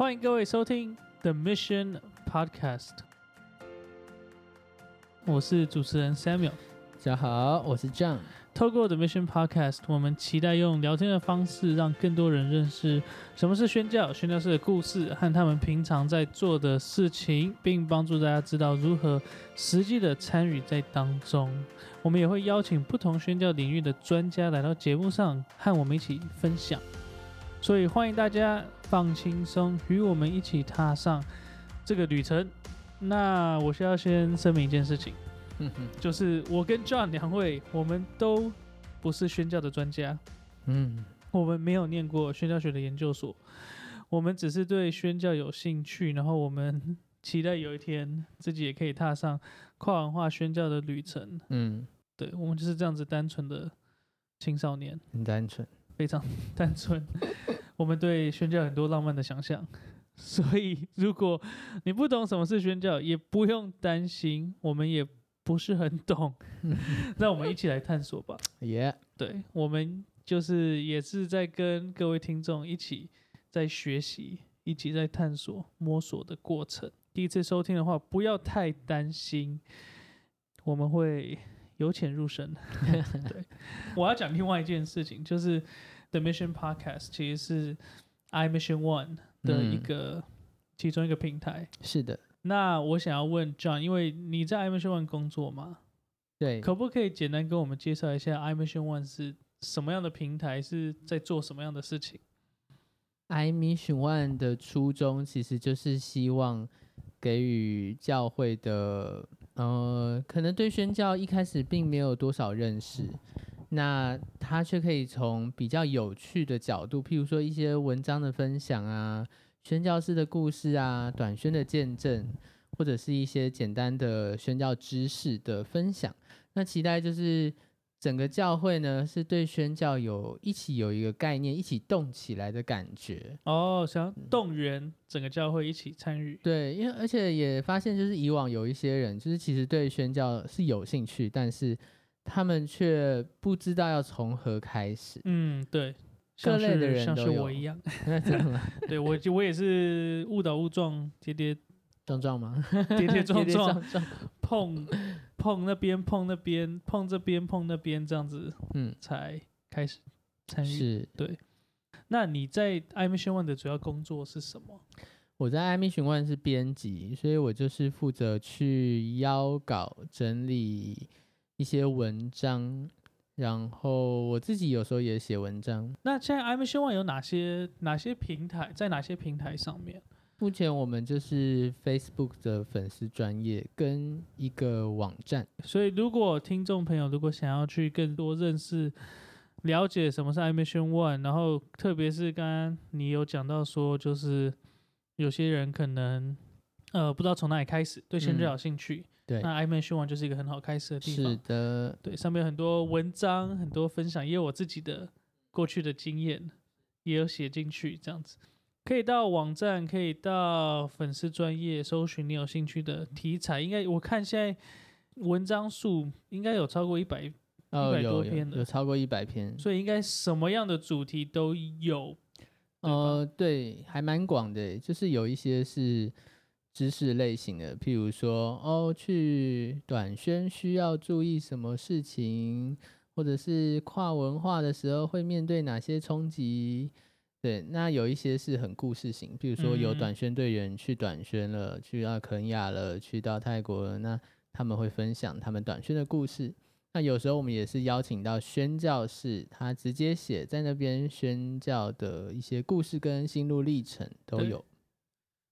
欢迎各位收听 The Mission Podcast，我是主持人 Samuel。大家好，我是 John。透过 The Mission Podcast，我们期待用聊天的方式，让更多人认识什么是宣教、宣教士的故事和他们平常在做的事情，并帮助大家知道如何实际的参与在当中。我们也会邀请不同宣教领域的专家来到节目上，和我们一起分享。所以欢迎大家放轻松，与我们一起踏上这个旅程。那我需要先声明一件事情。嗯哼，就是我跟 John 两位，我们都不是宣教的专家，嗯，我们没有念过宣教学的研究所，我们只是对宣教有兴趣，然后我们期待有一天自己也可以踏上跨文化宣教的旅程。嗯，对，我们就是这样子单纯的青少年，很单纯。非常 单纯。我们对宣教很多浪漫的想象，所以如果你不懂什么是宣教，也不用担心，我们也不是很懂。那我们一起来探索吧。耶，对，我们就是也是在跟各位听众一起在学习，一起在探索、摸索的过程。第一次收听的话，不要太担心，我们会由浅入深。对，我要讲另外一件事情，就是 The Mission Podcast 其实是 I Mission One 的一个、其中一个平台。是的，那我想要问 John，因为你在 I Mission One 工作嘛，对，可不可以简单跟我们介绍一下 i Mission One 是什么样的平台，是在做什么样的事情？I Mission One 的初衷其实就是希望给予教会的，呃，可能对宣教一开始并没有多少认识，那他却可以从比较有趣的角度，譬如说一些文章的分享啊，宣教师的故事啊，短宣的见证，或者是一些简单的宣教知识的分享。那期待就是整个教会呢，是对宣教有一起有一个概念，一起动起来的感觉。哦，想要动员整个教会一起参与。对，因为而且也发现，就是以往有一些人，就是其实对宣教是有兴趣，但是他们却不知道要从何开始。嗯，对，像各类的是像人都有是我一样，真的吗？对我就我也是误打误撞，跌跌壮壮吗？跌跌撞撞，撞撞。碰碰那边碰那边碰这边碰那边这样子嗯，才开始参与。是那你在 i Mission One 的主要工作是什么？我在艾米询问是编辑，所以我就是负责去邀稿、整理一些文章，然后我自己有时候也写文章。那现在 i Mission One 有哪些哪些平台，在哪些平台上面？目前我们就是 Facebook 的粉丝专业跟一个网站。所以，如果听众朋友如果想要去更多认识、了解什么是 i Mission One，然后特别是刚刚你有讲到说，就是有些人可能呃不知道从哪里开始，对宣教有兴趣，对，那 i Mission One 就是一个很好开始的地方。是的，对，上面有很多文章、很多分享，也有我自己的过去的经验，也有写进去，这样子。可以到网站，可以到粉丝专业搜寻你有兴趣的题材。应该我看现在文章数应该有超过一百，哦，100有有多篇的有超过一百篇。所以应该什么样的主题都有。呃，对，还蛮广的，就是有一些是知识类型的，譬如说，哦，去短宣需要注意什么事情，或者是跨文化的时候会面对哪些冲击。对，那有一些是很故事型，比如说有嗯短宣队员去短宣了，去到肯亚了，去到泰国了，那他们会分享他们短宣的故事。那有时候我们也是邀请到宣教士，他直接写在那边宣教的一些故事跟心路历程都有。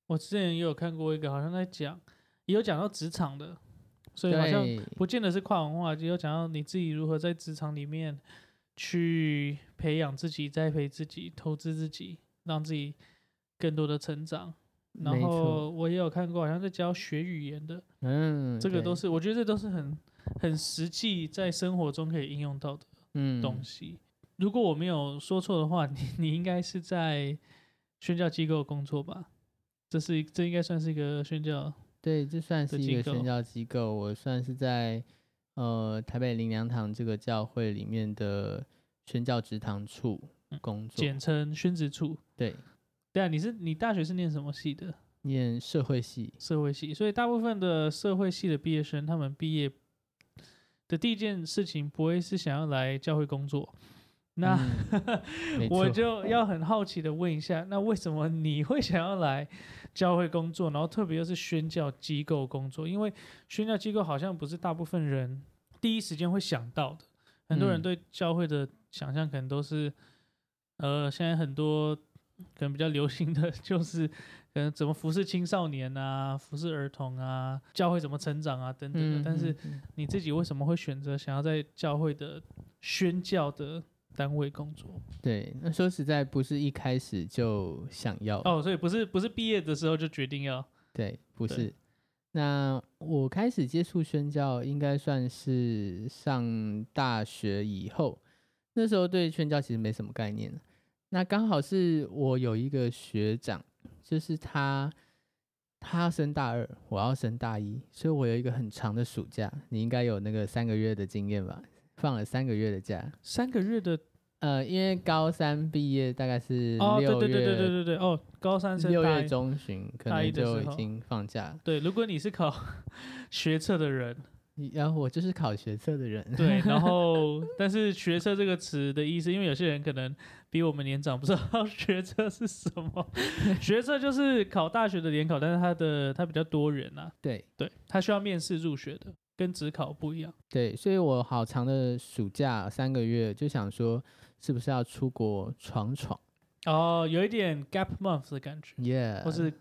我之前也有看过一个，好像在讲，也有讲到职场的，所以好像，不见得是跨文化，也有讲到你自己如何在职场里面去培养自己、栽培自己、投资自己，让自己更多的成长。然后，我也有看过，好像在教学语言的，嗯，这个都是我觉得这都是很很实际，在生活中可以应用到的嗯东西。如果我没有说错的话，你 你应该是在宣教机构工作吧？这是这应该算是一个宣教对，这算是一个宣教机构，我算是在呃台北灵粮堂这个教会里面的宣教职堂处嗯工作。简称宣职处。对，对啊，你是你大学是念什么系的？念社会系，社会系，所以大部分的社会系的毕业生，他们毕业的第一件事情不会是想要来教会工作。那、嗯我就要很好奇的问一下，那为什么你会想要来教会工作，然后特别又是宣教机构工作？因为宣教机构好像不是大部分人第一时间会想到的。很多人嗯对教会的想象可能都是，呃，现在很多可能比较流行的就是，可能怎么服侍青少年啊，服侍儿童啊，教会怎么成长啊等等的。嗯，但是嗯嗯你自己为什么会选择想要在教会的宣教的单位工作？对，那说实在不是一开始就想要，哦，所以不是不是毕业的时候就决定要对，不是。那我开始接触宣教，应该算是上大学以后，那时候对宣教其实没什么概念。那刚好是我有一个学长，就是他，他要升大二，我要升大一，所以我有一个很长的暑假。你应该有那个三个月的经验吧？放了三个月的假。三个月的呃，因为高三毕业大概是哦，对对对对对对对，哦，高三升六月中旬，可能就已经放假了。对，如果你是考 学测的人，你然后我就是考学测的人，对，然 后但是学测这个词的意思，因为有些人可能比我们年长，不知道 学测是什么。学测就是考大学的联考，但是它的它比较多元啊，对对，它需要面试入学的，跟职考不一样。对，所以我好长的暑假三个月，就想说是不是要出国闯闯？哦，有一点 gap month 的感觉，，Yeah，或是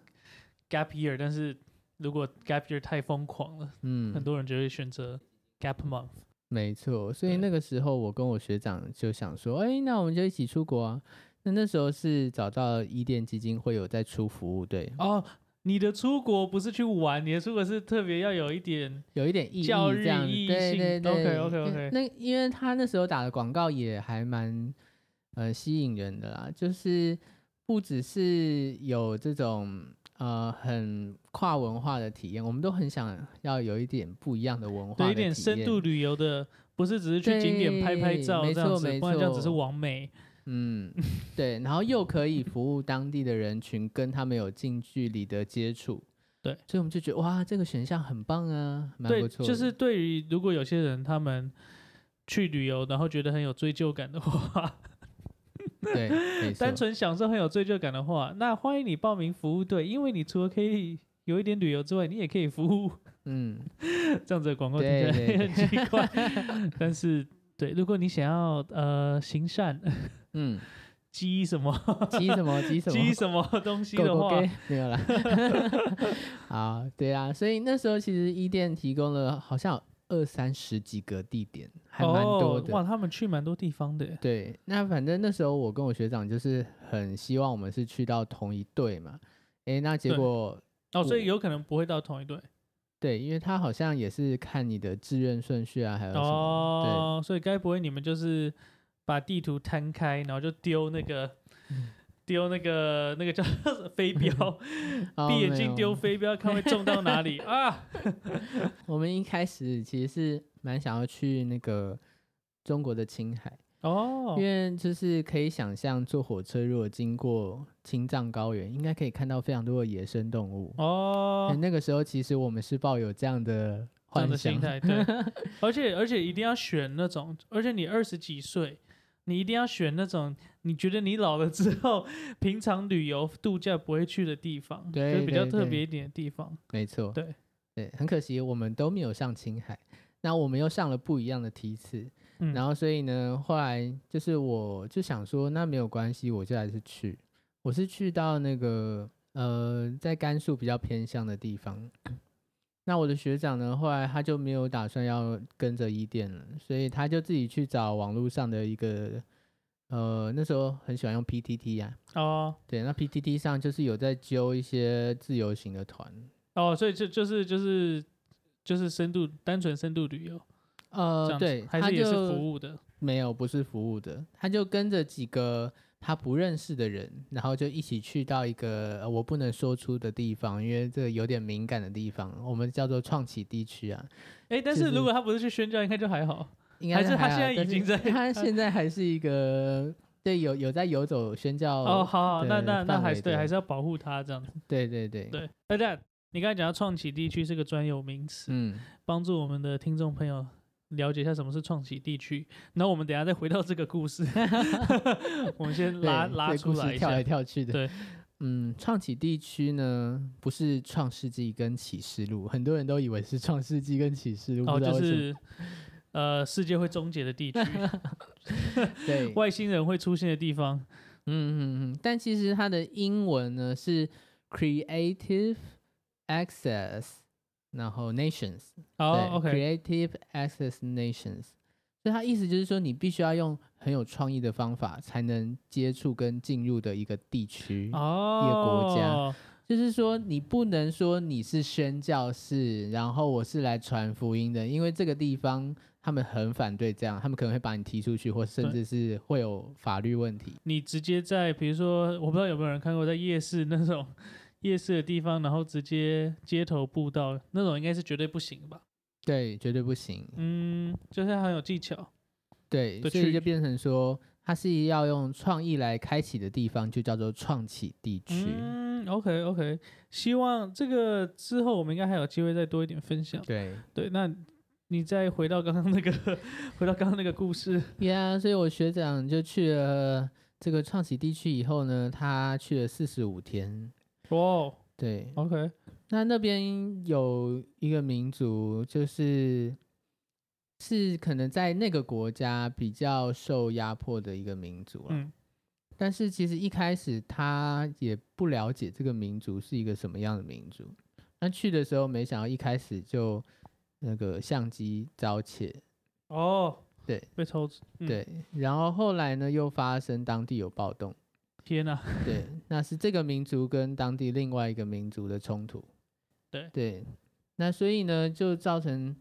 gap year，但是如果 gap year 太疯狂了，嗯。很嗯，多人就会选择 gap month。没错，所以那个时候我跟我学长就想说，哎，那我们就一起出国啊。那那时候是找到伊甸基金会有在出服务对，哦，你的出国不是去玩，你的出国是特别要有一点有一点意义教育这样，意义对性对对 OK，OK，OK。那因为他那时候打的广告也还蛮呃吸引人的啦，就是不只是有这种呃很跨文化的体验，我们都很想要有一点不一样的文化对的一点深度旅游的，不是只是去景点拍拍照这样子，没错没不然这样只是错。完美。嗯，对，然后又可以服务当地的人群，跟他们有近距离的接触。对，所以我们就觉得哇，这个选项很棒啊，蛮对，不错。就是对于如果有些人他们去旅游，然后觉得很有追究感的话，对，单纯享受很有追究感的话，那欢迎你报名服务队，因为你除了可以有一点旅游之外，你也可以服务。嗯，这样子的广告听起来很奇怪，但是对，如果你想要呃行善嗯，积什么鸡什么鸡什么鸡什么东西的话狗狗给，没有啦。好，对啊，所以那时候其实伊甸提供了好像有二三十几个地点，还蛮多的。哦哇，他们去蛮多地方的耶。对，那反正那时候我跟我学长就是很希望我们是去到同一队嘛。诶，那结对果哦，所以我有可能不会到同一队对，因为他好像也是看你的志愿顺序啊，还有什么。哦，所以该不会你们就是把地图摊开，然后就丢那个丢那个那个叫 飞镖，闭眼睛丢飞镖，看会中到哪里。啊？我们一开始其实是蛮想要去那个中国的青海。哦。因，为就是可以想象，坐火车如果经过青藏高原，应该可以看到非常多的野生动物。哦。欸，那个时候其实我们是抱有这样的这样幻想的心，态，对，而且而且一定要选那种，而且你二十几岁，你一定要选那种 你觉得你老了之后，平常旅游度假不会去的地方，对就是比较特别一点的地方。没错，对。对，很可惜我们都没有上青海，那我们又上了不一样的梯次，嗯，然后所以呢，后来就是我就想说，那没有关系，我就还是去，我是去到那个呃，在甘肃比较偏向的地方。那我的学长呢，后来他就没有打算要跟着伊甸了，所以他就自己去找网络上的一个，呃，那时候很喜欢用 PTT 呀、哦对，那 PTT 上就是有在揪一些自由行的团，哦，所以就就是就是就是深度单纯深度旅游，呃，对子，还是也是服务的。没有，不是服务的，他就跟着几个他不认识的人，然后就一起去到一个、呃我不能说出的地方，因为这个有点敏感的地方，我们叫做创启地区啊。哎，但是是如果他不是去宣教，应该就还好。应该还是他现在已经在他现在还是一个对，有有在游走宣教哦，好好，那那那还是对，还是要保护他这样子。对对对，对，大家你刚才讲到创起地区是个专有名词，嗯，帮助我们的听众朋友了解一下什么是创起地区。然后我们等下再回到这个故事，我们先拉拉出来一下跳来。跳去的。对，嗯，创启地区呢，不是创世纪跟启示录，很多人都以为是创世纪跟启示录，哦。就是呃，世界会终结的地区，对，外星人会出现的地方。嗯嗯嗯，但其实它的英文呢是 Creative Access，然后 Nations，好对，OK，，Creative Access Nations，所以它意思就是说，你必须要用很有创意的方法，才能接触跟进入的一个地区。哦，国家就是说，你不能说你是宣教士，然后我是来传福音的，因为这个地方他们很反对这样，他们可能会把你踢出去，或甚至是会有法律问题。你直接在比如说，我不知道有没有人看过在夜市那种夜市的地方，然后直接街头步道那种，应该是绝对不行吧？对，绝对不行。嗯，就是很有技巧。对，所以就变成说，它是要用创意来开启的地方，就叫做创启地区。嗯，OK OK，希望这个之后我们应该还有机会再多一点分享。对对，那你再回到刚刚那个，回到刚刚那个故事。，Yeah，所以我学长就去了这个创启地区以后呢，他去了四十五天。哇对，，OK，那那边有一个民族，就是是可能在那个国家比较受压迫的一个民族了。嗯。但是其实一开始他也不了解这个民族是一个什么样的民族。那去的时候，没想到一开始就那个相机遭窃，哦，对。被抽脂，嗯，对，然后后来呢又发生当地有暴动，天呐，对，那是这个民族跟当地另外一个民族的冲突。对对，那所以呢，就造成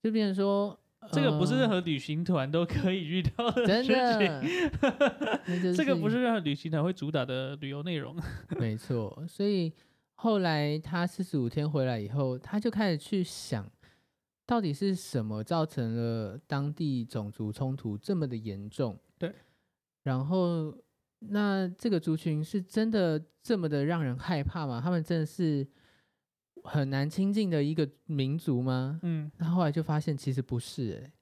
就变成说，这个不是任呃何旅行团都可以遇到的真事情。的，这个不是任何旅行团会主打的旅游内容。没错。所以后来他四十五天回来以后，他就开始去想，到底是什么造成了当地种族冲突这么的严重？对，然后那这个族群是真的这么的让人害怕吗？他们真的是很难亲近的一个民族吗？嗯，那后来就发现其实不是、欸，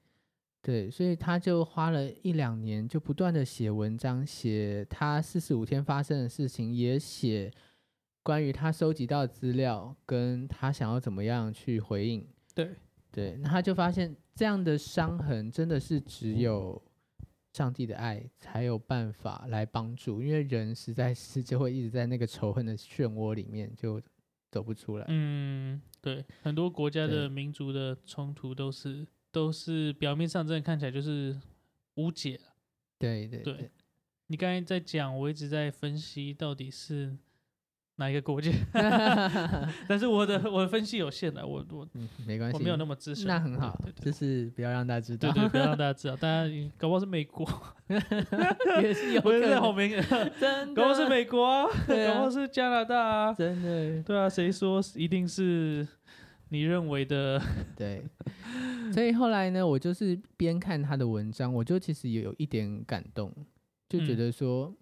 对，所以他就花了一两年，就不断的写文章，写他四十五天发生的事情，也写关于他收集到的资料，跟他想要怎么样去回应。对，对，那他就发现这样的伤痕真的是只有上帝的爱才有办法来帮助，因为人实在是就会一直在那个仇恨的漩涡里面就走不出来。嗯，对，很多国家的民族的冲突都是都是表面上真的看起来就是无解。对对对你刚才在讲，我一直在分析到底是哪一个国家，但是我的我的分析有限的，我我嗯，没关系，我没有那么资深。那很好对，对就是不要让大家知道，对对，不要让大家知道，大家搞不好是美国，也是有可能，好明，真搞不好是，美国啊，搞不好是加拿大啊，真的，对啊，谁说一定是你认为的？对。所以后来呢，我就是边看他的文章，我就其实也有一点感动，就觉嗯。得说，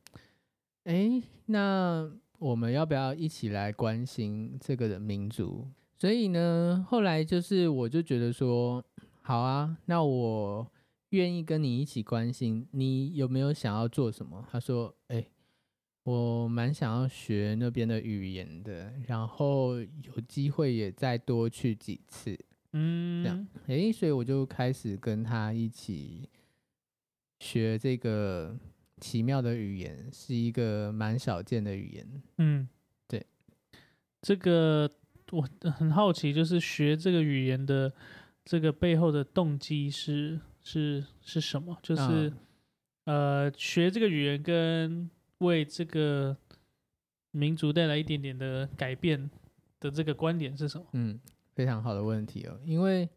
哎、那我们要不要一起来关心这个的民族？所以呢，后来就是我就觉得说，好啊，那我愿意跟你一起关心。你有没有想要做什么？他说，哎、我蛮想要学那边的语言的，然后有机会也再多去几次。嗯，这样诶，所以我就开始跟他一起学这个奇妙的语言，是一个蛮少见的语言。嗯，对，这个我很好奇，就是学这个语言的这个背后的动机是是是什么？就是、呃，学这个语言跟为这个民族带来一点点的改变的这个观点是什么？嗯，非常好的问题哦，因为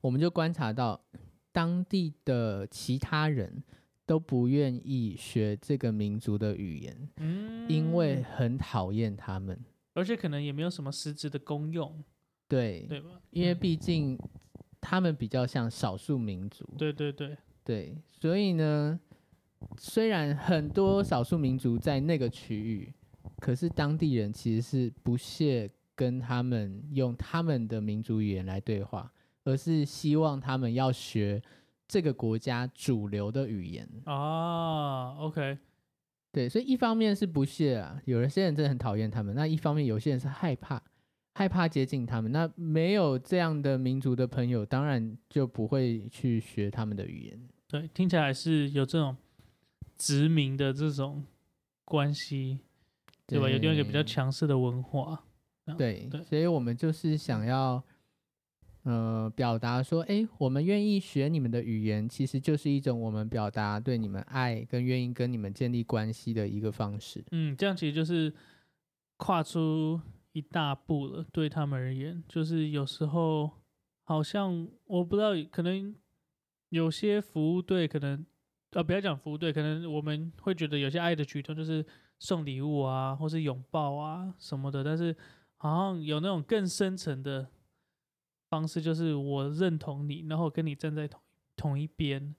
我们就观察到当地的其他人都不愿意学这个民族的语言，嗯，因为很讨厌他们。而且可能也没有什么实质的功用，对，对吧？因为嗯毕竟他们比较像少数民族。对对对，对，所以呢，虽然很多少数民族在那个区域，可是当地人其实是不屑跟他们用他们的民族语言来对话，而是希望他们要学这个国家主流的语言。啊，OK，对，所以一方面是不屑啊，有一些人真的很讨厌他们；那一方面有些人是害怕，害怕接近他们。那没有这样的民族的朋友，当然就不会去学他们的语言。对，听起来是有这种殖民的这种关系，对吧？有另外一个比较强势的文化，对，对所以我们就是想要，呃，表达说，哎，我们愿意学你们的语言，其实就是一种我们表达对你们爱跟愿意跟你们建立关系的一个方式。嗯，这样其实就是跨出一大步了，对他们而言，就是有时候好像我不知道，可能有些服务队可能，呃，不要讲服务队，可能我们会觉得有些爱的举动就是送礼物啊，或是拥抱啊什么的，但是好像有那种更深层的方式，就是我认同你，然后跟你站在同同一边，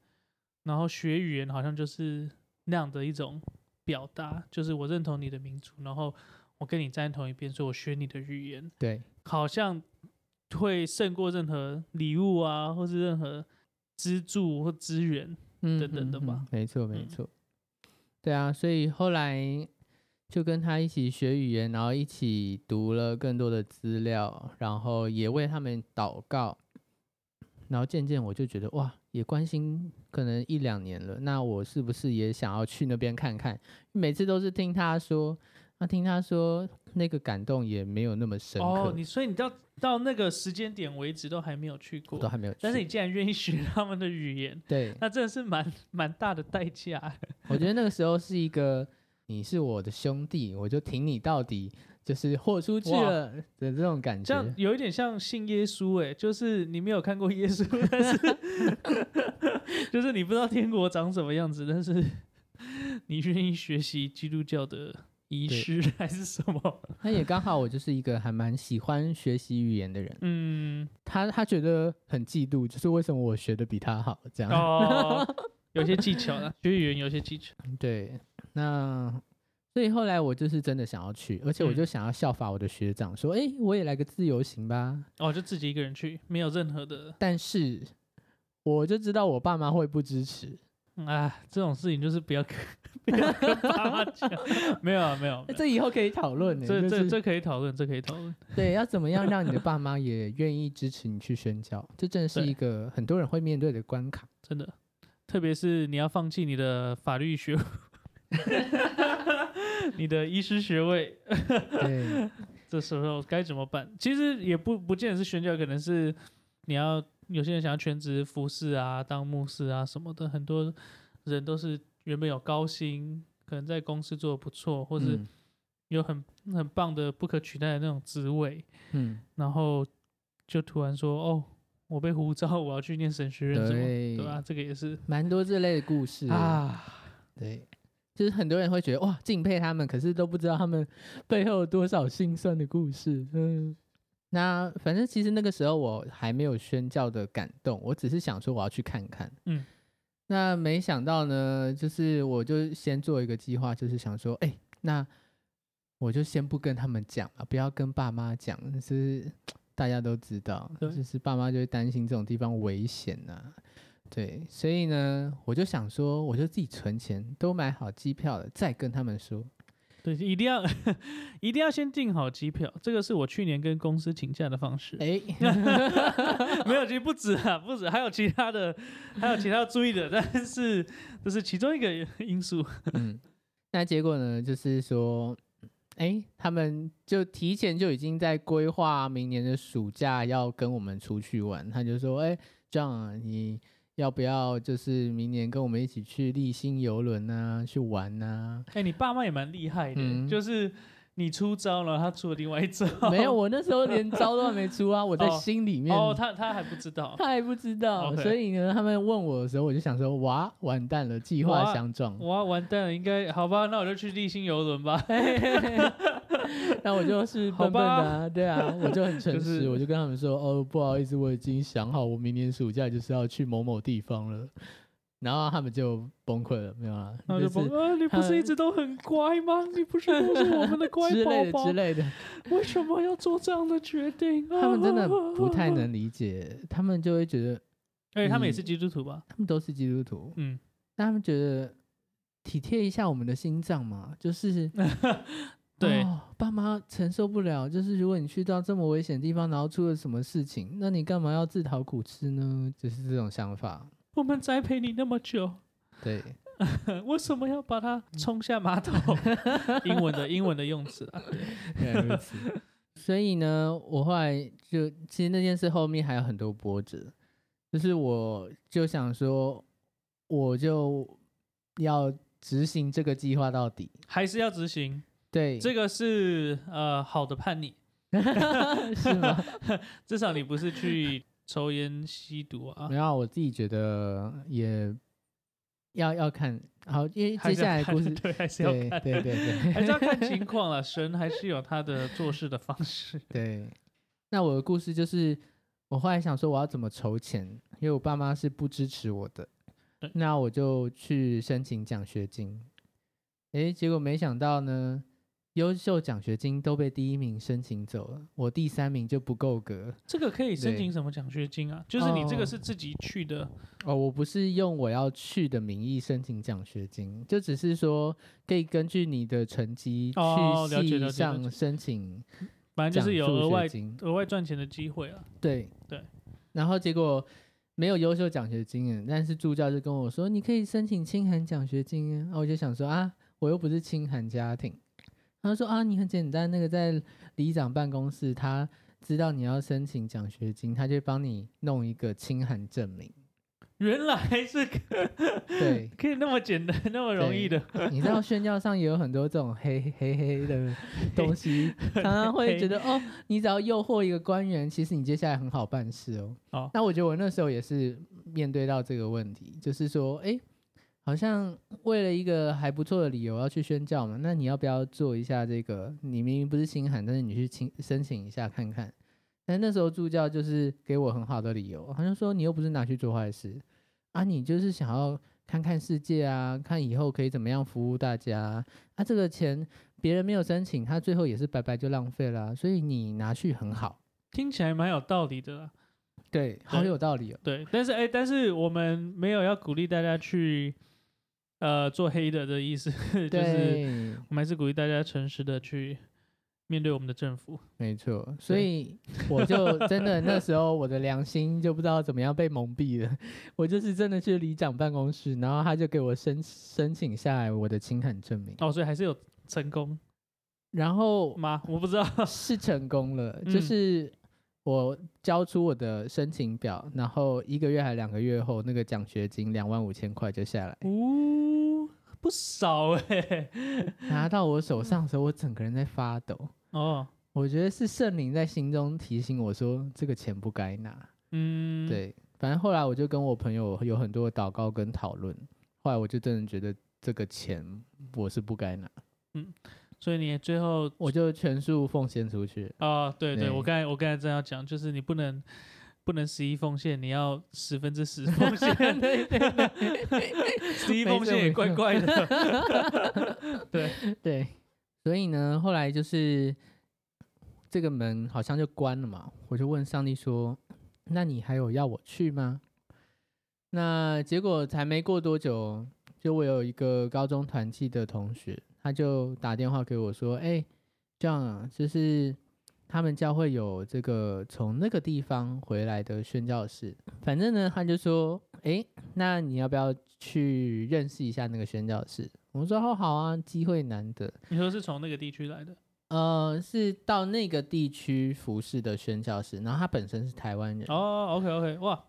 然后学语言好像就是那样的一种表达，就是我认同你的民族，然后我跟你站在同一边，所以我学你的语言，对，好像会胜过任何礼物啊，或是任何资助或资源。嗯等等的嗯吧嗯没错，没嗯错。对啊，所以后来就跟他一起学语言，然后一起读了更多的资料，然后也为他们祷告。然后渐渐我就觉得哇，也关心可能一两年了，那我是不是也想要去那边看看？每次都是听他说，那听他说那个感动也没有那么深刻，哦，你所以你到到那个时间点为止都还没有去过都，还没有去。但是你竟然愿意学他们的语言，对，那真的是蛮蛮大的代价。我觉得那个时候是一个你是我的兄弟，我就挺你到底，就是豁出去了的这种感觉这样。有一点像信耶稣，哎，就是你没有看过耶稣，但是 就是你不知道天国长什么样子，但是你愿意学习基督教的仪对式还是什么？那也刚好，我就是一个还蛮喜欢学习语言的人。嗯，他他觉得很嫉妒，就是为什么我学的比他好这样。哦，有些技巧了，学语言有些技巧。对，那所以后来我就是真的想要去，而且我嗯就想要效法我的学长，说，哎、我也来个自由行吧。哦，就自己一个人去，没有任何的但是我就知道我爸妈会不支持。嗯啊，这种事情就是不要跟不要跟爸妈讲。没有啊，没有，这以后可以讨论呢。这就是这这可以讨论，这可以讨论。对，要怎么样让你的爸妈也愿意支持你去宣教？这真的是一个很多人会面对的关卡。真的，特别是你要放弃你的法律学位，你的医师学位，对，这时候该怎么办？其实也不不见得是宣教，可能是你要有些人想要全职服侍啊，当牧师啊什么的，很多人都是原本有高薪，可能在公司做的不错，或是嗯有很很棒的不可取代的那种职位，嗯，然后就突然说哦。我被呼召，我要去念神学院，什么对对吧？这个也是蛮多这类的故事啊。啊，对，就是很多人会觉得哇敬佩他们，可是都不知道他们背后有多少心酸的故事。嗯，那反正其实那个时候我还没有宣教的感动，我只是想说我要去看看。嗯，那没想到呢，就是我就先做一个计划，就是想说，哎、那我就先不跟他们讲了，不要跟爸妈讲，就是 大家都知道，就是爸妈就会担心这种地方危险呐、对，所以呢，我就想说，我就自己存钱，都买好机票了，再跟他们说。对，一定要 一定要先订好机票，这个是我去年跟公司请假的方式。哎、没有，其实不止啊，不止，还有其他的，还有其他要注意的，但是这是其中一个因素。嗯，那结果呢，就是说，哎、他们就提前就已经在规划明年的暑假要跟我们出去玩。他就说，哎、这样啊，你要不要就是明年跟我们一起去立新游轮啊，去玩啊？哎、你爸妈也蛮厉害的，嗯就是你出招了，他出了另外一招。没有，我那时候连招都还没出啊，我在哦心里面。哦，他他还不知道。他还不知道所以呢，他们问我的时候，我就想说，哇，完蛋了，计划相撞。哇，完蛋了，应该好吧？那我就去立新游轮吧。那我就是笨笨的、啊，对啊，我就很诚实，就是我就跟他们说，哦，不好意思，我已经想好，我明年暑假就是要去某某地方了。然后他们就崩溃了，没有啦，就是然后就说：“啊，你不是一直都很乖吗？你不是都是我们的乖宝宝之，类的，为什么要做这样的决定？”他们真的不太。能理解，他们就会觉得哎，他们也是基督徒吧？他们都是基督徒，嗯，但他们觉得体贴一下我们的心脏嘛，就是 对哦爸妈承受不了，就是如果你去到这么危险的地方，然后出了什么事情，那你干嘛要自讨苦吃呢？就是这种想法。我们栽培你那么久，对，为什么要把它冲下马桶？英文的英文的用词啊，原来如此。所以呢，我后来就其实那件事后面还有很多波折，就是我就想说，我就要执行这个计划到底。还是要执行。对，这个是呃好的叛逆，是吗？至少你不是去抽烟吸毒啊没。有，我自己觉得也要要看好，因为接下来故事，还是要对看，对对对还是要看情况了。神还是有他的做事的方式。对。那我的故事就是，我后来想说我要怎么筹钱，因为我爸妈是不支持我的，那我就去申请奖学金。诶，结果没想到呢，优秀奖学金都被第一名申请走了，我第三名就不够格。这个可以申请什么奖学金啊？就是你这个哦是自己去的哦，我不是用我要去的名义申请奖学金，就只是说可以根据你的成绩去系了解了解上申请反正就是有额外金。额外赚钱的机会啊。对对，然后结果没有优秀奖学金耶，但是助教就跟我说，你可以申请清寒奖学金啊。我就想说啊，我又不是清寒家庭。他说啊，你很简单，那个在里长办公室，他知道你要申请奖学金，他就帮你弄一个清函证明。原来是可对，可以那么简单、那么容易的。你知道宣教上也有很多这种黑黑黑的 东西，常常会觉得哦，你只要诱惑一个官员，其实你接下来很好办事哦。哦那我觉得我那时候也是面对到这个问题，就是说，哎，好像为了一个还不错的理由要去宣教嘛，那你要不要做一下这个？你明明不是新函，但是你去请申请一下看看。但那时候助教就是给我很好的理由，好像说你又不是拿去做坏事啊，你就是想要看看世界啊，看以后可以怎么样服务大家啊。这个钱别人没有申请，他最后也是白白就浪费了啊、所以你拿去很好。听起来蛮有道理的啦。对，好有道理哦。对，但是哎、但是我们没有要鼓励大家去呃做黑的的意思，就是，我们还是鼓励大家诚实的去面对我们的政府。没错，所以我就真的那时候我的良心就不知道怎么样被蒙蔽了，我就是真的去里长办公室，然后他就给我申申请下来我的清函证明，哦，所以还是有成功然后吗？我不知道。是成功了，嗯就是我交出我的申请表，然后一个月还两个月后，那个奖学金两万五千块就下来，哦，不少哎、拿到我手上的时候，我整个人在发抖。哦，我觉得是圣灵在心中提醒我说，这个钱不该拿。嗯，，对，反正后来我就跟我朋友有很多的祷告跟讨论，后来我就真的觉得这个钱我是不该拿，嗯所以你最后我就全数奉献出去。啊、对对，对我刚才我刚才正要讲，就是你不能不能十一奉献，你要十分之十 奉献。对对十一奉献也怪怪的。对，对，所以呢，后来就是这个门好像就关了嘛，我就问上帝说：“那你还有要我去吗？”那结果才没过多久，就我有一个高中团契的同学，他就打电话给我说：“哎、这样啊，就是他们教会有这个从那个地方回来的宣教士，反正呢，他就说：哎、那你要不要去认识一下那个宣教士？”我说：“哦，好啊，机会难得。”你说是从那个地区来的？呃，是到那个地区服侍的宣教士，然后他本身是台湾人，哦，OK OK，哇，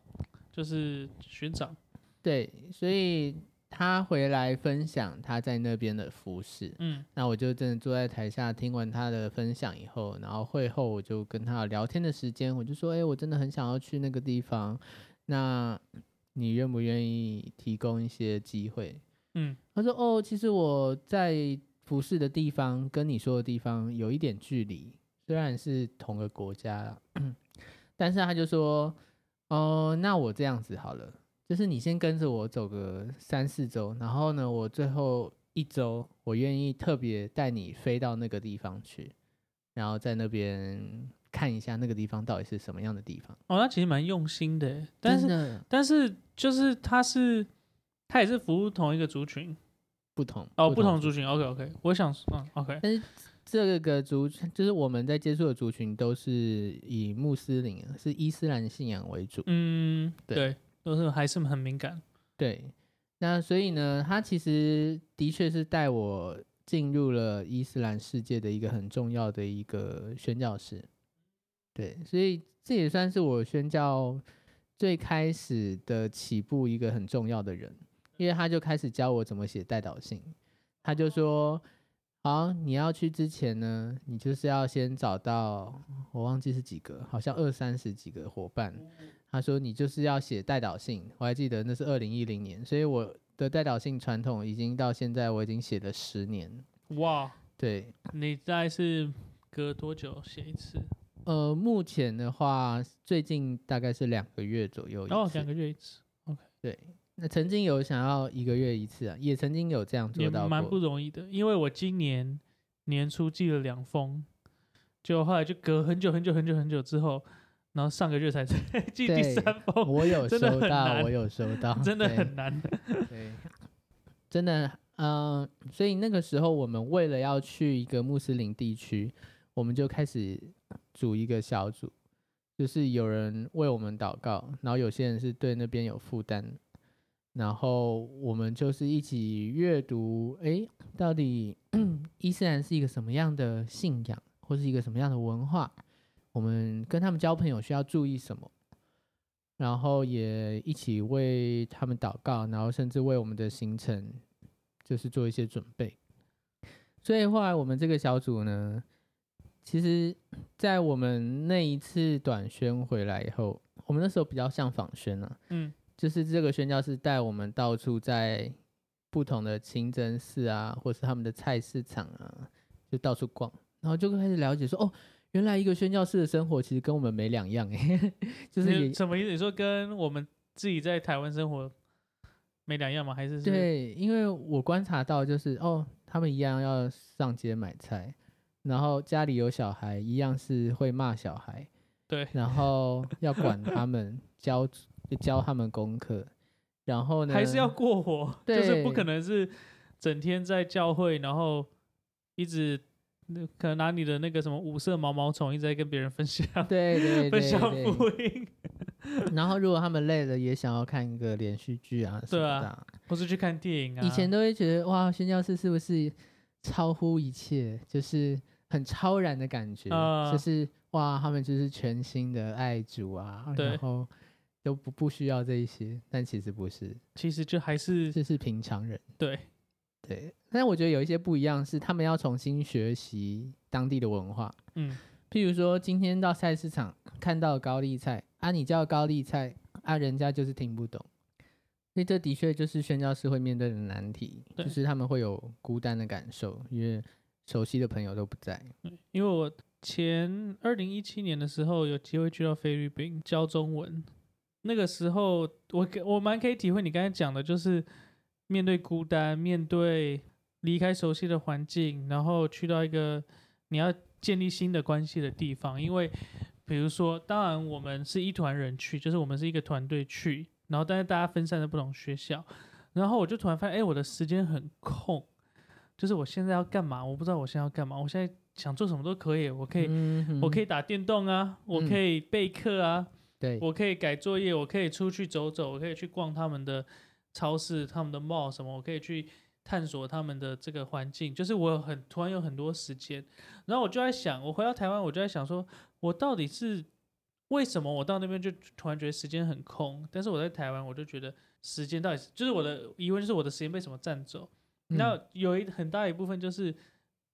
就是学长。对，所以他回来分享他在那边的服饰。嗯，那我就真的坐在台下听完他的分享以后，然后会后我就跟他聊天的时间，我就说，哎、我真的很想要去那个地方，那你愿不愿意提供一些机会？嗯，他说，哦，其实我在服饰的地方跟你说的地方有一点距离，虽然是同个国家啦，但是他就说，哦，那我这样子好了，就是你先跟着我走个三四周，然后呢，我最后一周我愿意特别带你飞到那个地方去，然后在那边看一下那个地方到底是什么样的地方。哦，那其实蛮用心的，但是但是就是他是他也是服务同一个族群不同哦，不同族族群。OK OK，我想嗯 OK，但是这个族群就是我们在接触的族群都是以穆斯林，是伊斯兰信仰为主。嗯，对对，都是还是很敏感。对，那所以呢，他其实的确是带我进入了伊斯兰世界的一个很重要的一个宣教士。对，所以这也算是我宣教最开始的起步一个很重要的人，因为他就开始教我怎么写代祷信。他就说：“好，你要去之前呢，你就是要先找到我忘记是几个，好像二三十几个伙伴。他说你就是要写代导信，我还记得那是二零一零年，所以我的代导信传统已经到现在我已经写了十年。哇，对，你大概是隔多久写一次？呃，目前的话，最近大概是两个月左右一哦，两个月一次，OK，对，那曾经有想要一个月一次啊，也曾经有这样也做到蛮不。容易的。因为我今年年初寄了两封，就后来就隔很久很久很久很久之后，然后上个月才 寄第三封，我有 收到，我有收到，真的很难。对，真的，嗯、所以那个时候我们为了要去一个穆斯林地区，我们就开始组一个小组，就是有人为我们祷告，然后有些人是对那边有负担，然后我们就是一起阅读，诶，到底 伊斯兰是一个什么样的信仰，或是一个什么样的文化？我们跟他们交朋友需要注意什么？然后也一起为他们祷告，然后甚至为我们的行程就是做一些准备。所以后来我们这个小组呢，其实，在我们那一次短宣回来以后，我们那时候比较像访宣啊，嗯，就是这个宣教士带我们到处在不同的清真寺啊，或是他们的菜市场啊，就到处逛，然后就开始了解说，哦，原来一个宣教士的生活其实跟我们没两样诶，就是什么意思？你说跟我们自己在台湾生活没两样吗？还是是对，因为我观察到就是哦，他们一样要上街买菜，然后家里有小孩，一样是会骂小孩，对然后要管他们，教教他们功课，然后呢，还是要过活，就是不可能是整天在教会，然后一直那可能拿你的那个什么五色毛毛虫一直在跟别人分享对对对 分享，福音，然后如果他们累了，也想要看一个连续剧啊什对啊么的啊，或是去看电影啊。以前都会觉得哇，宣教士是不是超乎一切，就是很超然的感觉，啊就是哇，他们就是全新的爱主啊，对然后都不不需要这一些，但其实不是，其实就还是这是平常人。对对，但我觉得有一些不一样，是他们要重新学习当地的文化。嗯譬如说，今天到菜市场看到高丽菜啊，你叫高丽菜啊，人家就是听不懂。所以这的确就是宣教师会面对的难题，就是他们会有孤单的感受，因为熟悉的朋友都不在。因为我前二零一七年的时候有机会去到菲律宾教中文，那个时候我可我蛮可以体会你刚才讲的，就是面对孤单，面对离开熟悉的环境，然后去到一个你要建立新的关系的地方。因为比如说，当然我们是一团人去，就是我们是一个团队去，然后但是大家分散在不同学校，然后我就突然发现，哎，我的时间很空，就是我现在要干嘛？我不知道我现在要干嘛，我现在想做什么都可以，我可以。我可以打电动啊，我嗯可以备课啊，对，我可以改作业，我可以出去走走，我可以去逛他们的超市、他们的 mall 什么，我可以去探索他们的这个环境。就是我有很突然有很多时间，然后我就在想，我回到台湾，我就在想说，我到底是为什么我到那边就突然觉得时间很空，但是我在台湾我就觉得时间到底是，就是我的疑问就是我的时间被什么占走？嗯那有一很大一部分就是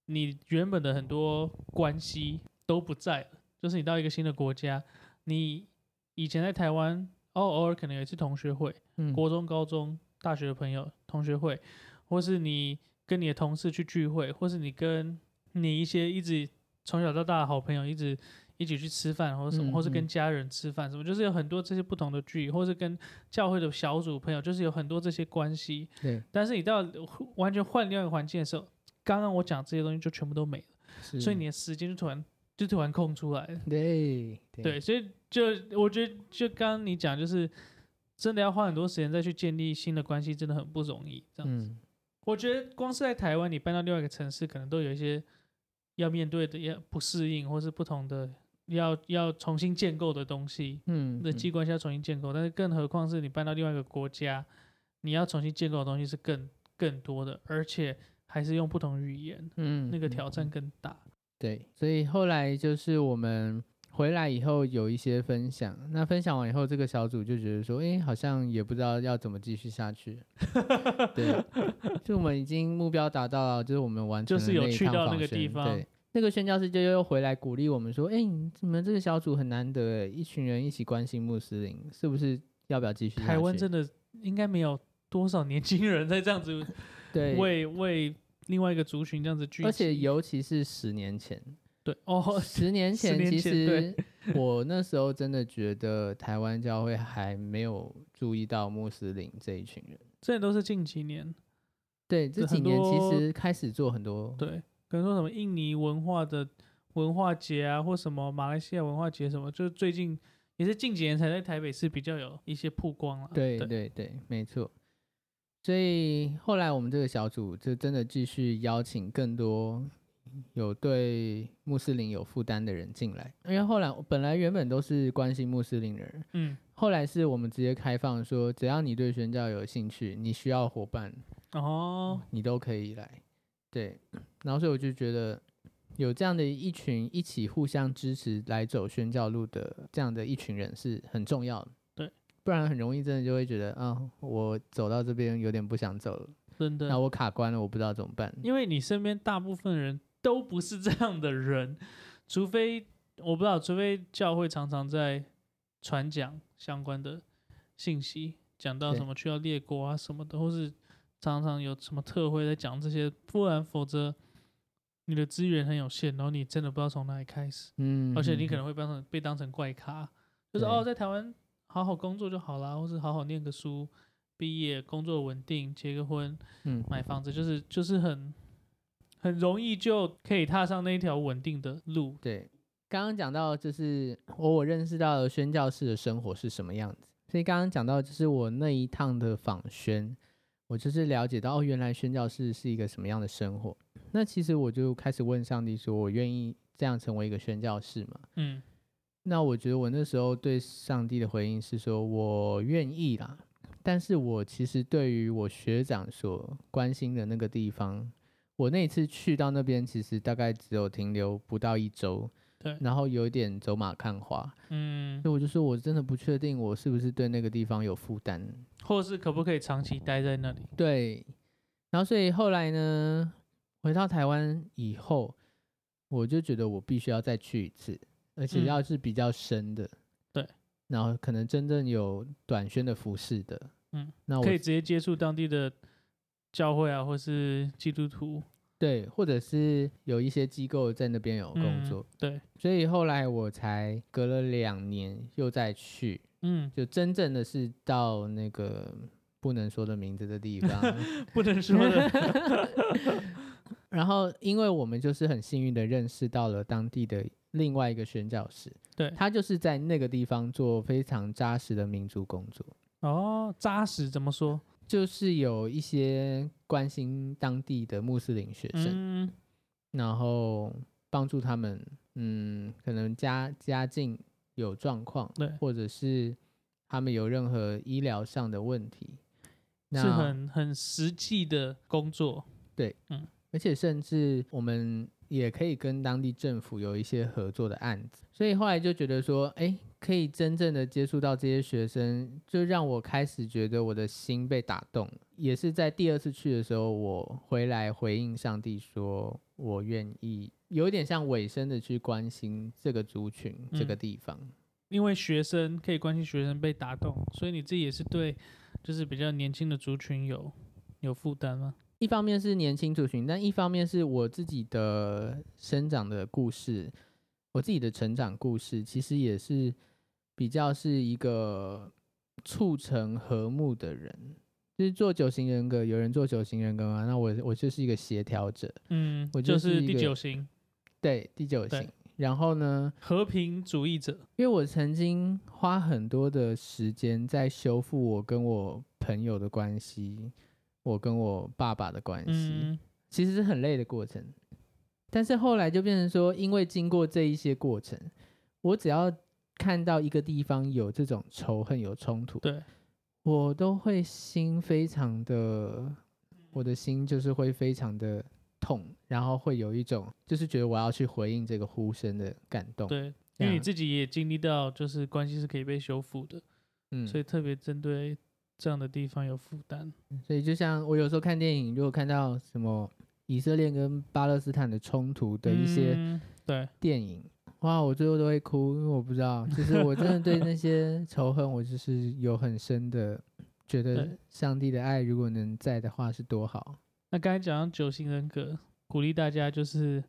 你原本的很多关系都不在了，就是你到一个新的国家，你以前在台湾，哦，偶尔可能有一次同学会，嗯。国中、高中、大学的朋友同学会，或是你跟你的同事去聚会，或是你跟你一些一直从小到大的好朋友一直一起去吃饭或者什么，嗯或是跟嗯。家人吃饭什么，就是有很多这些不同的聚，或是跟教会的小组朋友，就是有很多这些关系。对，但是你到完全换另外一个环境的时候，刚刚我讲这些东西就全部都没了，所以你的时间就突然就突然空出来了。对对，所以就我觉得，就刚刚你讲，就是真的要花很多时间再去建立新的关系，真的很不容易。这样子，嗯，我觉得光是在台湾，你搬到另外一个城市，可能都有一些要面对的、要不适应，或是不同的要要重新建构的东西。嗯，人际关系要重新建构，但是更何况是你搬到另外一个国家，你要重新建构的东西是更更多的，而且还是用不同语言，嗯，嗯那个挑战更大。对，所以后来就是我们回来以后有一些分享，那分享完以后，这个小组就觉得说，哎，好像也不知道要怎么继续下去。对，就我们已经目标达到了，就是我们完成就是有去到那个地方对，那个宣教师就又回来鼓励我们说，哎，你们这个小组很难得，一群人一起关心穆斯林，是不是要不要继续？台湾真的应该没有多少年轻人在这样子对，为为另外一个族群这样子聚集，而且尤其是十年前，对哦，十年前，其实我那时候真的觉得台湾教会还没有注意到穆斯林这一群人。这都是近几年，对，这几年其实开始做很多，对，可能说什么印尼文化的文化节啊，或什么马来西亚文化节什么，就是最近也是近几年才在台北市比较有一些曝光了。对对对，没错。所以后来我们这个小组就真的继续邀请更多有对穆斯林有负担的人进来，因为后来本来原本都是关心穆斯林的人，嗯，后来是我们直接开放说，只要你对宣教有兴趣，你需要伙伴，哦，你都可以来。对，然后所以我就觉得有这样的一群一起互相支持来走宣教路的这样的一群人是很重要的。对，不然很容易真的就会觉得啊，我走到这边有点不想走了，真的那，我卡关了，我不知道怎么办。因为你身边大部分人都不是这样的人，除非我不知道，除非教会常常在传讲相关的信息，讲到什么去到列国啊什么的，或是常常有什么特会在讲这些，不然否则你的资源很有限，然后你真的不知道从哪里开始，嗯，而且你可嗯能会被当成被当成怪咖，就是哦，在台湾好好工作就好啦，或是好好念个书，毕业工作稳定，结个婚，嗯买房子，就是就是很很容易就可以踏上那一条稳定的路。对，刚刚讲到就是我我认识到了宣教士的生活是什么样子，所以刚刚讲到就是我那一趟的访宣，我就是了解到哦，原来宣教士是一个什么样的生活。那其实我就开始问上帝说，我愿意这样成为一个宣教士吗？嗯那我觉得我那时候对上帝的回应是说，我愿意啦，但是我其实对于我学长所关心的那个地方，我那一次去到那边，其实大概只有停留不到一周，对。然后有一点走马看花，嗯。所，以我就说我真的不确定我是不是对那个地方有负担，或是可不可以长期待在那里？对，然后所以后来呢，回到台湾以后，我就觉得我必须要再去一次，而且嗯。要是比较深的，对，然后可能真正有短宣的服饰的，嗯，那我可以直接接触当地的教会啊，或是基督徒。对，或者是有一些机构在那边有工嗯作，对，所以后来我才隔了两年又再去，嗯，就真正的是到那个不能说的名字的地方。不能说的，然后，因为我们就是很幸运的认识到了当地的另外一个宣教士，对他就是在那个地方做非常扎实的民族工作，哦，扎实怎么说？就是有一些关心当地的穆斯林学生，嗯，然后帮助他们，嗯，可能家家境有状况，对，或者是他们有任何医疗上的问题，是那很很实际的工作，而且甚至我们也可以跟当地政府有一些合作的案子，所以后来就觉得说，哎，可以真正的接触到这些学生，就让我开始觉得我的心被打动。也是在第二次去的时候，我回来回应上帝说，我愿意，有一点像尾声的去关心这个族群、这个嗯地方。因为学生可以关心学生被打动，所以你自己也是对就是比较年轻的族群有有负担吗？一方面是年轻族群，但一方面是我自己的生长的故事，我自己的成长故事，其实也是比较是一个促成和睦的人。就是做九型人格，有人做九型人格嘛，那我我就是一个协调者，嗯，我就是第九型对第九型。然后呢，和平主义者。因为我曾经花很多的时间在修复我跟我朋友的关系，我跟我爸爸的关系，嗯，其实是很累的过程。但是后来就变成说，因为经过这一些过程，我只要看到一个地方有这种仇恨、有冲突，对，我都会心非常的，我的心就是会非常的痛，然后会有一种就是觉得我要去回应这个呼声的感动。对，因为你自己也经历到，就是关系是可以被修复的，嗯，所以特别针对这样的地方有负担。所以就像我有时候看电影，如果看到什么以色列跟巴勒斯坦的冲突的一些嗯对，电影，哇，我最后都会哭，因为我不知道，其实我真的对那些 仇恨，我就是有很深的觉得上帝的爱如果能在的话是多好。那刚才讲到九型人格，鼓励大家就是，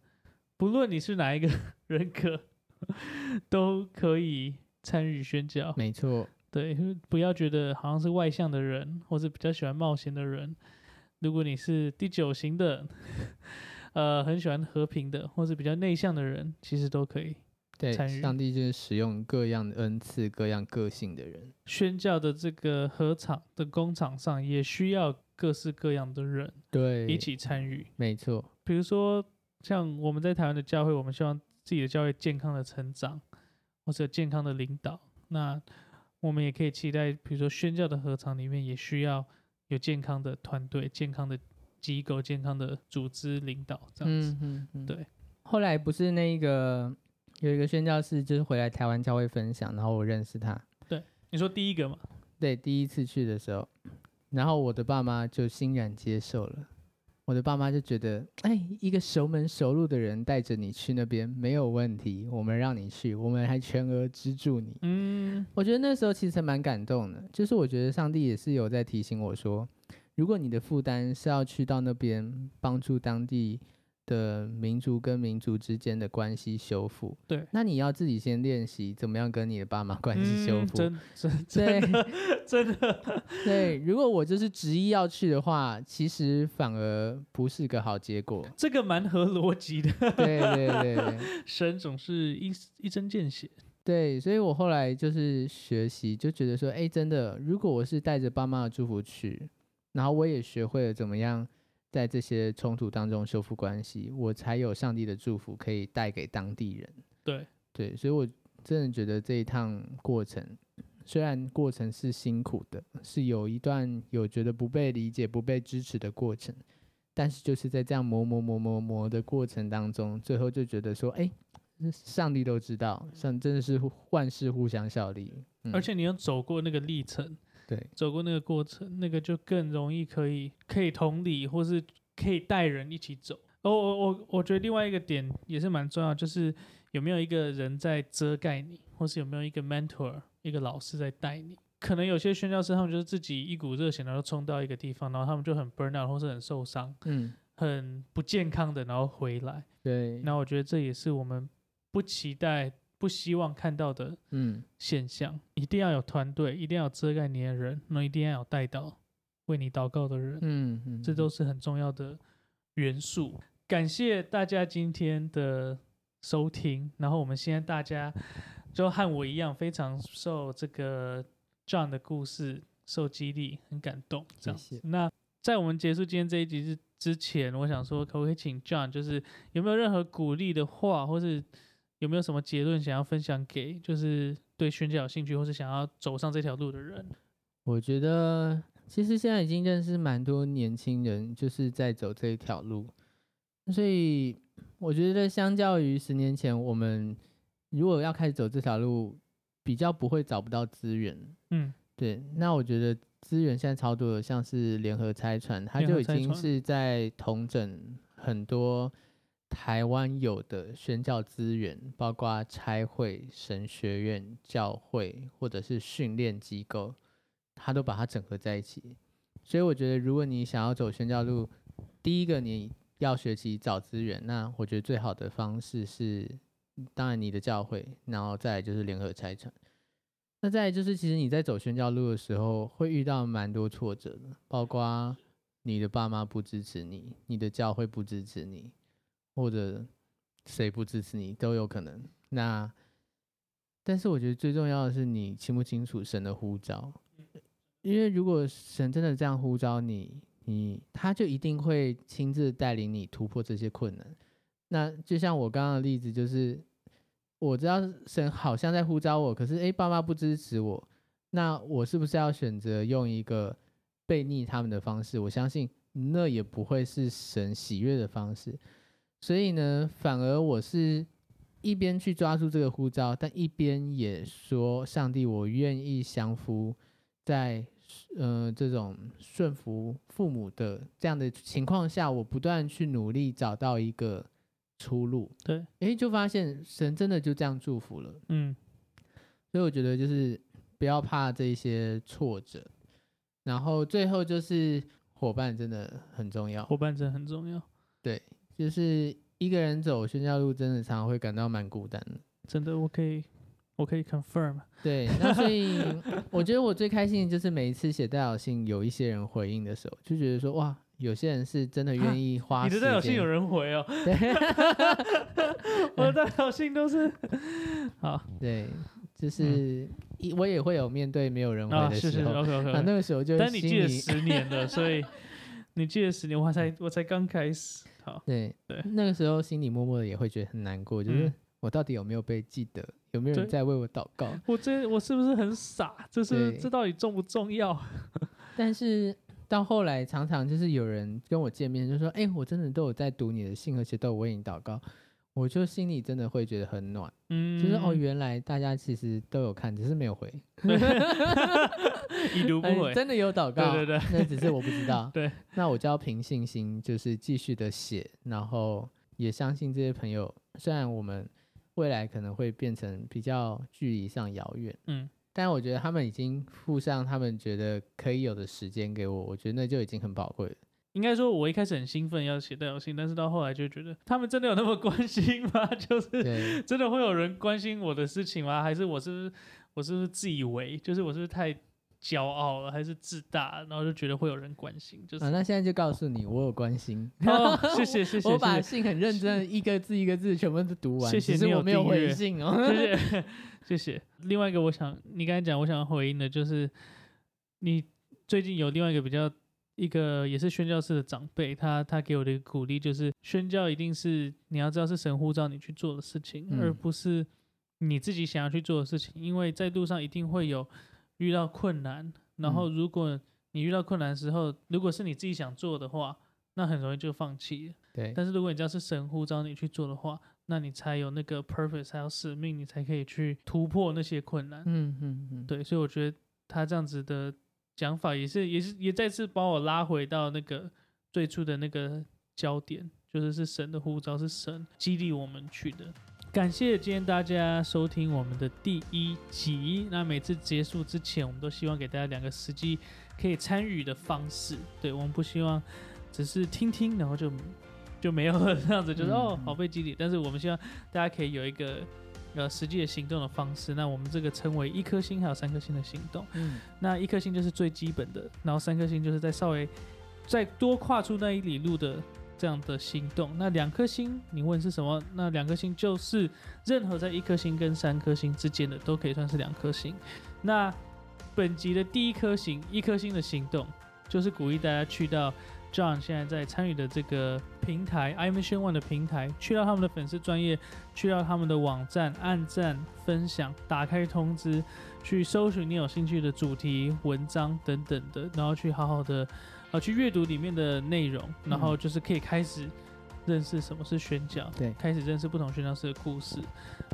不论你是哪一个 人格，都可以参与宣教。没错，对，不要觉得好像是外向的人，或是比较喜欢冒险的人。如果你是第九型的，呃，很喜欢和平的，或是比较内向的人，其实都可以。对参与，上帝就是使用各样的恩赐、各样个性的人。宣教的这个合场的工厂上，也需要各式各样的人对，一起参与。没错，比如说，像我们在台湾的教会，我们希望自己的教会健康的成长，或者健康的领导。那我们也可以期待，比如说宣教的合场里面，也需要有健康的团队、健康的机构、健康的组织领导这样子。嗯嗯嗯，对。后来不是那个有一个宣教士，就是回来台湾教会分享，然后我认识他。对你说第一个嘛？对，第一次去的时候，然后我的爸妈就欣然接受了。我的爸妈就觉得，哎，一个熟门熟路的人带着你去那边没有问题，我们让你去，我们还全额资助你。嗯，我觉得那时候其实蛮感动的，就是我觉得上帝也是有在提醒我说，如果你的负担是要去到那边帮助当地的民族跟民族之间的关系修复，对，那你要自己先练习怎么样跟你的爸妈关系修复。嗯真真对真的真的，对，如果我就是执意要去的话，其实反而不是个好结果。这个蛮合逻辑的。对对对对 神总是一一针见血。对，所以我后来就是学习，就觉得说，哎，真的，如果我是带着爸妈的祝福去，然后我也学会了怎么样在这些冲突当中修复关系，我才有上帝的祝福可以带给当地人。对，对，所以我真的觉得这一趟过程，虽然过程是辛苦的，是有一段有觉得不被理解、不被支持的过程，但是就是在这样磨磨磨磨磨的过程当中，最后就觉得说，哎，上帝都知道，上真的是万事互相效力，嗯而且你要走过那个历程，对走过那个过程，那个就更容易可以可以同理，或是可以带人一起走。哦，我我我觉得另外一个点也是蛮重要，就是有没有一个人在遮盖你，或是有没有一个 mentor，一个老师在带你。可能有些宣教师他们就是自己一股热血，然后冲到一个地方，然后他们就很 burn out，或是很受伤、嗯，很不健康的，然后回来。对，那我觉得这也是我们不期待、不希望看到的嗯，现象，一定要有团队，一定要有遮盖你的人，那一定要有带到为你祷告的人，嗯嗯，这都是很重要的元素。感谢大家今天的收听，然后我们现在大家就和我一样，非常受这个 John 的故事受激励，很感动。这样。谢谢。子那在我们结束今天这一集之之前，我想说，可不可以请 John，就是有没有任何鼓励的话，或是有没有什么结论想要分享给就是对宣教有兴趣，或是想要走上这条路的人？我觉得其实现在已经认识蛮多年轻人，就是在走这一条路，所以我觉得相较于十年前，我们如果要开始走这条路，比较不会找不到资源。嗯，对，那我觉得资源现在超多的，像是联合拆船，它就已经是在统整很多台湾有的宣教资源，包括差会、神学院、教会或者是训练机构，它都把它整合在一起。所以我觉得，如果你想要走宣教路，第一个你要学习找资源，那我觉得最好的方式是当然你的教会，然后再来就是联合拆船。那再来就是，其实你在走宣教路的时候，会遇到蛮多挫折的，包括你的爸妈不支持你，你的教会不支持你，或者谁不支持你都有可能。那但是我觉得最重要的是你清不清楚神的呼召，因为如果神真的这样呼召你，你他就一定会亲自带领你突破这些困难。那就像我刚刚的例子，就是我知道神好像在呼召我，可是诶，爸妈不支持我，那我是不是要选择用一个背逆他们的方式？我相信那也不会是神喜悦的方式。所以呢，反而我是一边去抓住这个呼召，但一边也说：上帝，我愿意降服在呃这种顺服父母的这样的情况下，我不断去努力找到一个出路。对，诶，就发现神真的就这样祝福了。嗯，所以我觉得就是不要怕这些挫折，然后最后就是伙伴真的很重要。伙伴真的很重要，对，就是一个人走宣教路，真的常常会感到蛮孤单的。真的，我可以，我可以 confirm，对，那所以我觉得我最开心的就是每一次写代表信，有一些人回应的时候，就觉得说哇，有些人是真的愿意花时你的代表信有人回哦，对 我的代表信都是 好。对，就是一我也会有面对没有人回啊，是是的时候，，OK OK，那那个时候就但你记了十年了，所以你记了十年，我才我才刚开始，好，对对那个时候心里默默的也会觉得很难过，就是嗯我到底有没有被记得，有没有人在为我祷告？我这我是不是很傻？这是这到底重不重要？但是到后来，常常就是有人跟我见面，就说：“哎、我真的都有在读你的信，而且都有为你祷告。”我就心里真的会觉得很暖，嗯，就是哦，原来大家其实都有看，只是没有回，已读不哎回，真的有祷 告，对对对。那只是我不知道 对，那我就要凭信心，就是继续的写，然后也相信这些朋友，虽然我们未来可能会变成比较距离上遥远，嗯，但我觉得他们已经付上他们觉得可以有的时间给我，我觉得那就已经很宝贵了。应该说，我一开始很兴奋要写代表信，但是到后来就觉得他们真的有那么关心吗？就是，真的会有人关心我的事情吗？还是我是不是我是不是自以为，就是我是不是太骄傲了，还是自大，然后就觉得会有人关心？就是、啊，那现在就告诉你，我有关心。哦，谢谢谢谢 我把信很认真一个字一个字全部都读完，谢谢是我没有回信哦。谢谢 谢谢。另外一个，我想你刚才讲，我想回应的就是，你最近有另外一个比较一个也是宣教士的长辈，他他给我的一个鼓励就是，宣教一定是你要知道是神呼召你去做的事情，嗯而不是你自己想要去做的事情，因为在路上一定会有遇到困难，然后如果你遇到困难的时候，如果是你自己想做的话，那很容易就放弃了。对，但是如果你知道是神呼召你去做的话，那你才有那个 purpose，才有使命，你才可以去突破那些困难。嗯嗯嗯，对，所以我觉得他这样子的讲法也是也是也再次把我拉回到那个最初的那个焦点，就是是神的呼召，是神激励我们去的。感谢今天大家收听我们的第一集。那每次结束之前，我们都希望给大家两个实际可以参与的方式。对我们不希望只是听听，然后就就没有了这样子，就是、嗯哦嗯好被激励。但是我们希望大家可以有一个呃实际的行动的方式。那我们这个称为一颗星还有三颗星的行动。嗯那一颗星就是最基本的，然后三颗星就是在稍微再多跨出那一里路的这样的行动。那两颗星，你问是什么？那两颗星就是任何在一颗星跟三颗星之间的都可以算是两颗星。那本集的第一颗星，一颗星的行动，就是鼓励大家去到 John 现在在参与的这个平台 i Mission One 的平台，去到他们的粉丝专业，去到他们的网站，按赞、分享、打开通知，去搜寻你有兴趣的主题、文章等等的，然后去好好的呃去阅读里面的内容，然后就是可以开始认识什么是宣教，对。开始认识不同宣教师的故事，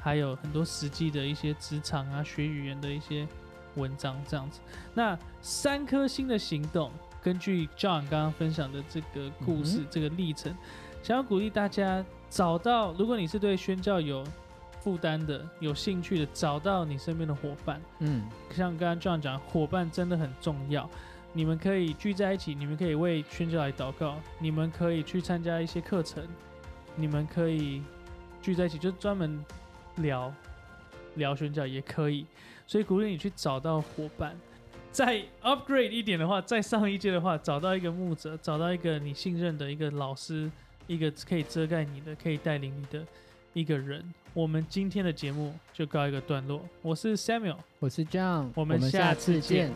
还有很多实际的一些职场啊、学语言的一些文章这样子。那三颗星的行动，根据 John 刚刚分享的这个故事、嗯这个历程，想要鼓励大家找到，如果你是对宣教有负担的、有兴趣的，找到你身边的伙伴。嗯像刚刚 John 讲，伙伴真的很重要。你们可以聚在一起，你们可以为宣教来祷告，你们可以去参加一些课程，你们可以聚在一起，就专门聊聊宣教也可以，所以鼓励你去找到伙伴。再 upgrade 一点的话，再上一届的话，找到一个牧者，找到一个你信任的一个老师，一个可以遮盖你的、可以带领你的一个人。我们今天的节目就告一个段落。我是 Samuel，我是 John，我们下次见。